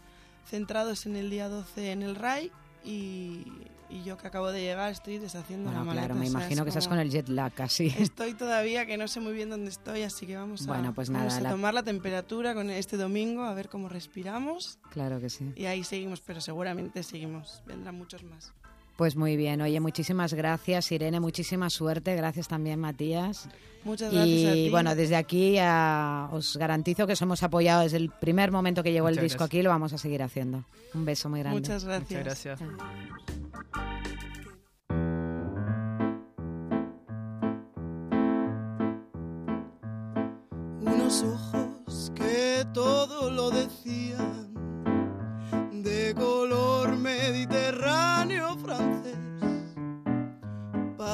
centrados en el día 12 en el RAI y, y yo que acabo de llegar estoy deshaciendo bueno, la maleta claro, me imagino que estás con el jet lag casi. Estoy todavía que no sé muy bien dónde estoy, así que vamos a, Bueno, pues vamos nada, a la- tomar la temperatura con este domingo, a ver cómo respiramos. Claro que sí. Y ahí seguimos, pero seguramente seguimos. Vendrán muchos más. Pues muy bien, oye, muchísimas gracias Irene, muchísima suerte, gracias también Matías. Muchas gracias a Y ti. bueno, desde aquí os garantizo que os hemos apoyado desde el primer momento que llegó el disco gracias. aquí, lo vamos a seguir haciendo. Un beso muy grande. Muchas gracias. Muchas gracias. Unos ojos que todo lo decían,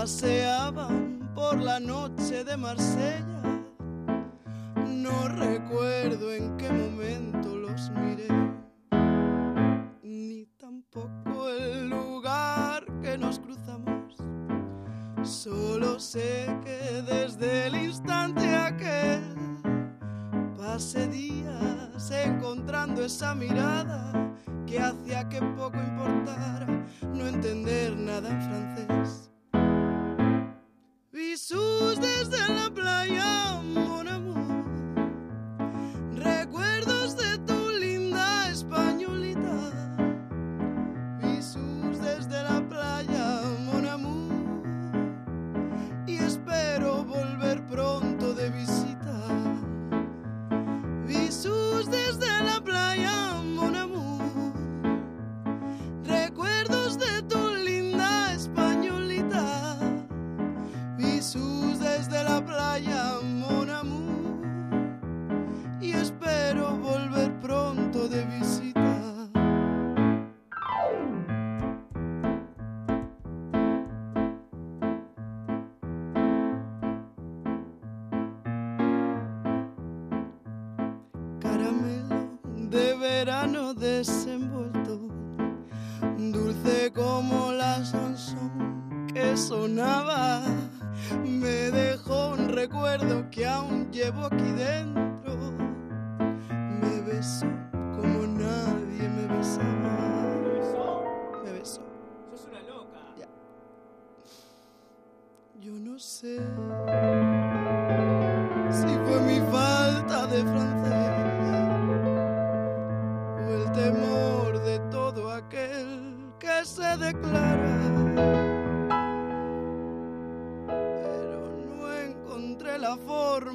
paseaban por la noche de Marsella. No recuerdo en qué momento los miré, ni tampoco el lugar que nos cruzamos. Solo sé que desde el instante aquel pasé días encontrando esa mirada que hacía que poco importara no entender nada en francés.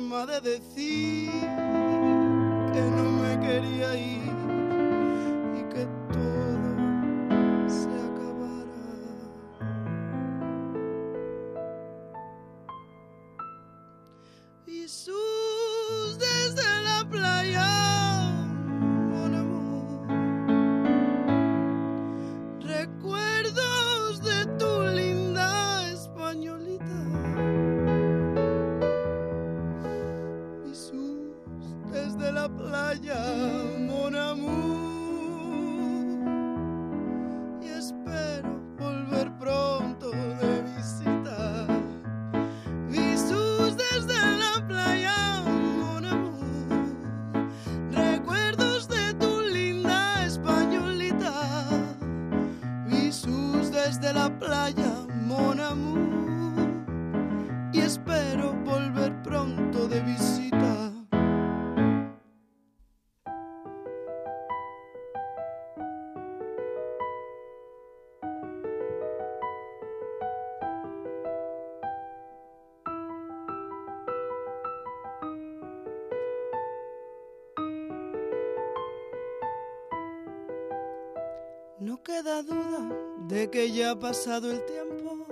Forma de decir que no me quería ir ya ha pasado el tiempo.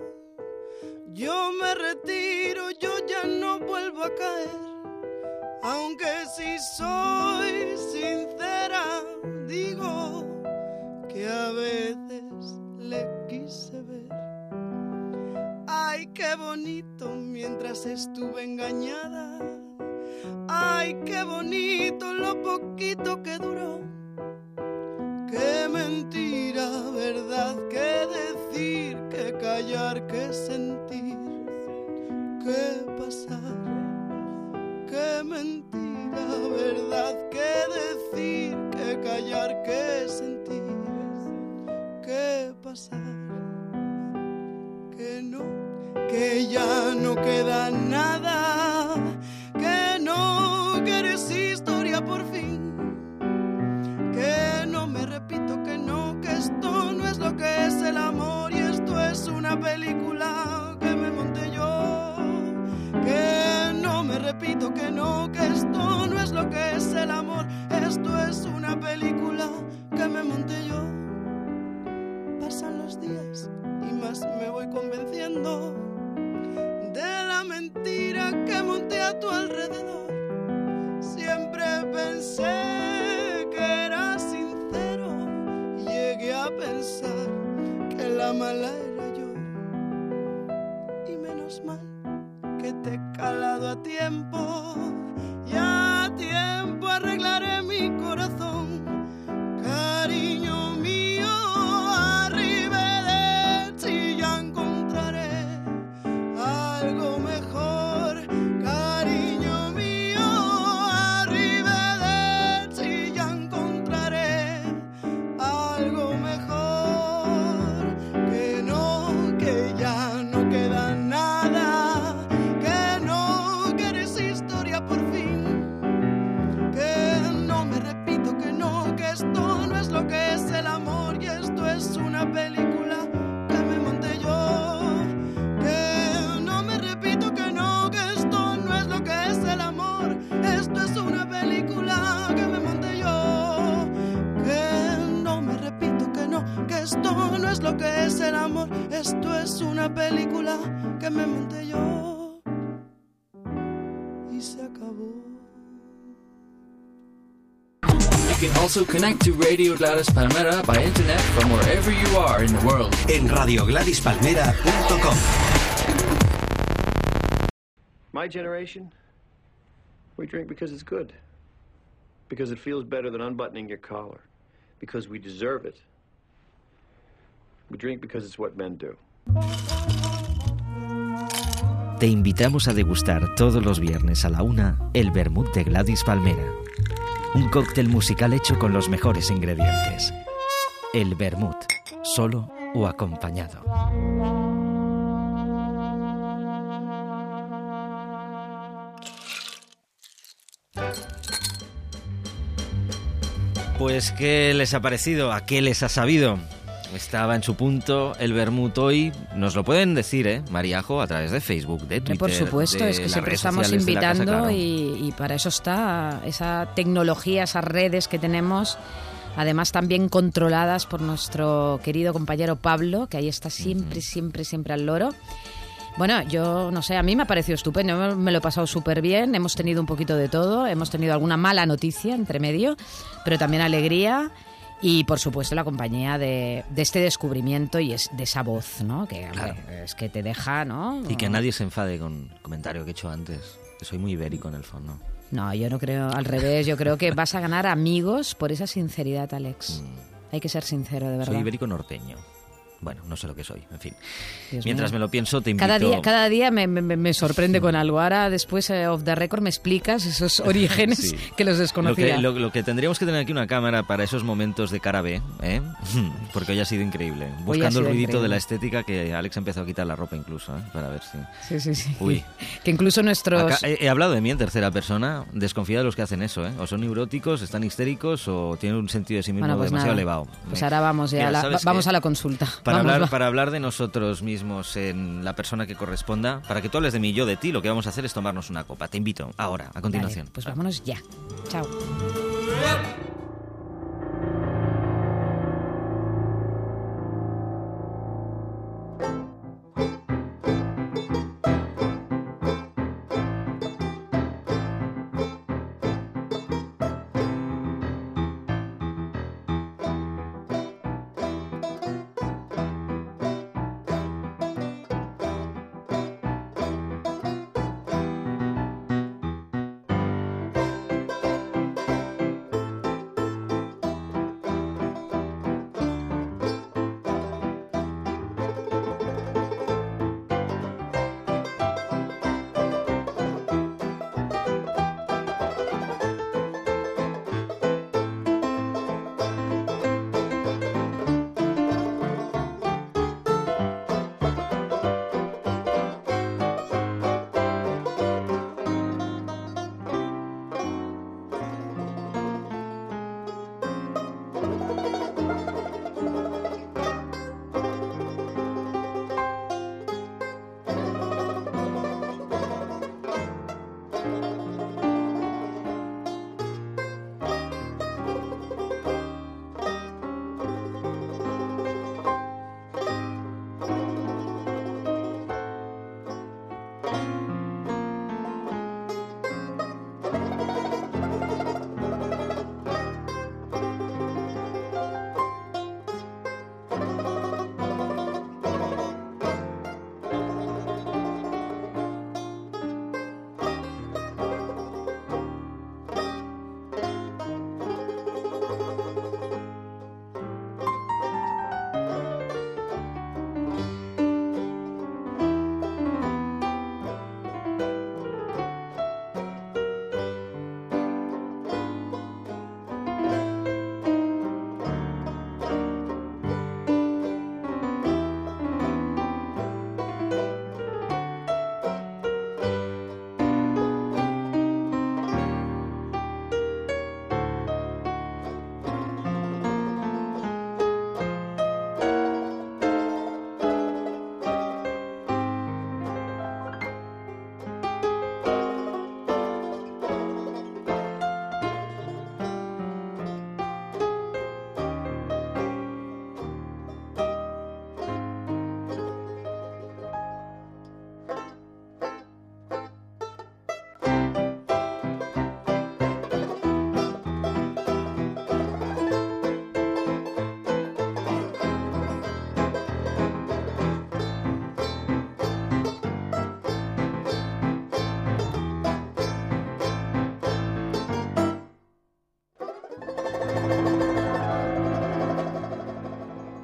Yo me retiro, yo ya no vuelvo a caer. Aunque si soy sincera, digo que a veces le quise ver. Ay, qué bonito mientras estuve engañada. Ay, qué bonito lo poquito que duró. Qué mentira, verdad, lugar que lo que es el amor, esto es una película que me monté yo. Y se acabó. You can also connect to Radio Gladys Palmera by internet from wherever you are in the world. En radiogladyspalmera.com My generation, we drink because it's good. Because it feels better than unbuttoning your collar. Because we deserve it. We drink because it's what men do. Te invitamos a degustar todos los viernes a la una el vermut de Gladys Palmera. Un cóctel musical hecho con los mejores ingredientes. El vermut, solo o acompañado. Pues, ¿qué les ha parecido? ¿A qué les ha sabido? Estaba en su punto el vermut hoy. Nos lo pueden decir, ¿eh? Mariajo, a través de Facebook, de Twitter. Por supuesto, de es que siempre estamos la Casa invitando Claro. y, y para eso está esa tecnología, esas redes que tenemos. Además, también controladas por nuestro querido compañero Pablo, que ahí está siempre, siempre, siempre al loro. Bueno, yo no sé, a mí me ha parecido estupendo, me lo he pasado súper bien, hemos tenido un poquito de todo, hemos tenido alguna mala noticia entre medio, pero también alegría y por supuesto la compañía de, de este descubrimiento y es de esa voz, ¿no? Que hombre, es que te deja, ¿no? Y que nadie se enfade con el comentario que he hecho antes. Que soy muy ibérico en el fondo. No, yo no creo, al revés, yo creo que vas a ganar amigos por esa sinceridad, Alex. Hay que ser sincero, de verdad. Mm. Soy ibérico norteño. Bueno, no sé lo que soy, en fin. Dios Mientras mío. me lo pienso, te invito... Cada día, cada día me, me- me sorprende con algo. Ahora, después, eh, off the record, me explicas esos orígenes Sí. que los Lo desconocía. que, lo, lo que tendríamos que tener aquí una cámara para esos momentos de cara B, ¿eh? porque hoy ha sido increíble. Buscando el ruidito de increíble. la estética que Alex ha empezado a quitar la ropa incluso, ¿eh? para ver si... Sí, sí, sí. Uy. Que incluso nuestros... Acá he, he hablado de mí en tercera persona, desconfía de los que hacen eso, ¿eh? O son neuróticos, están histéricos o tienen un sentido de sí mismo Bueno, pues demasiado nada. elevado. Pues Eh, ahora vamos ya, mira, la, ¿sabes va- vamos a la consulta. Para, hablar, de nosotros mismos en la persona que corresponda, para que tú hables de mí y yo de ti, lo que vamos a hacer es tomarnos una copa. Te invito ahora, a continuación. Pues vámonos ya. Chao.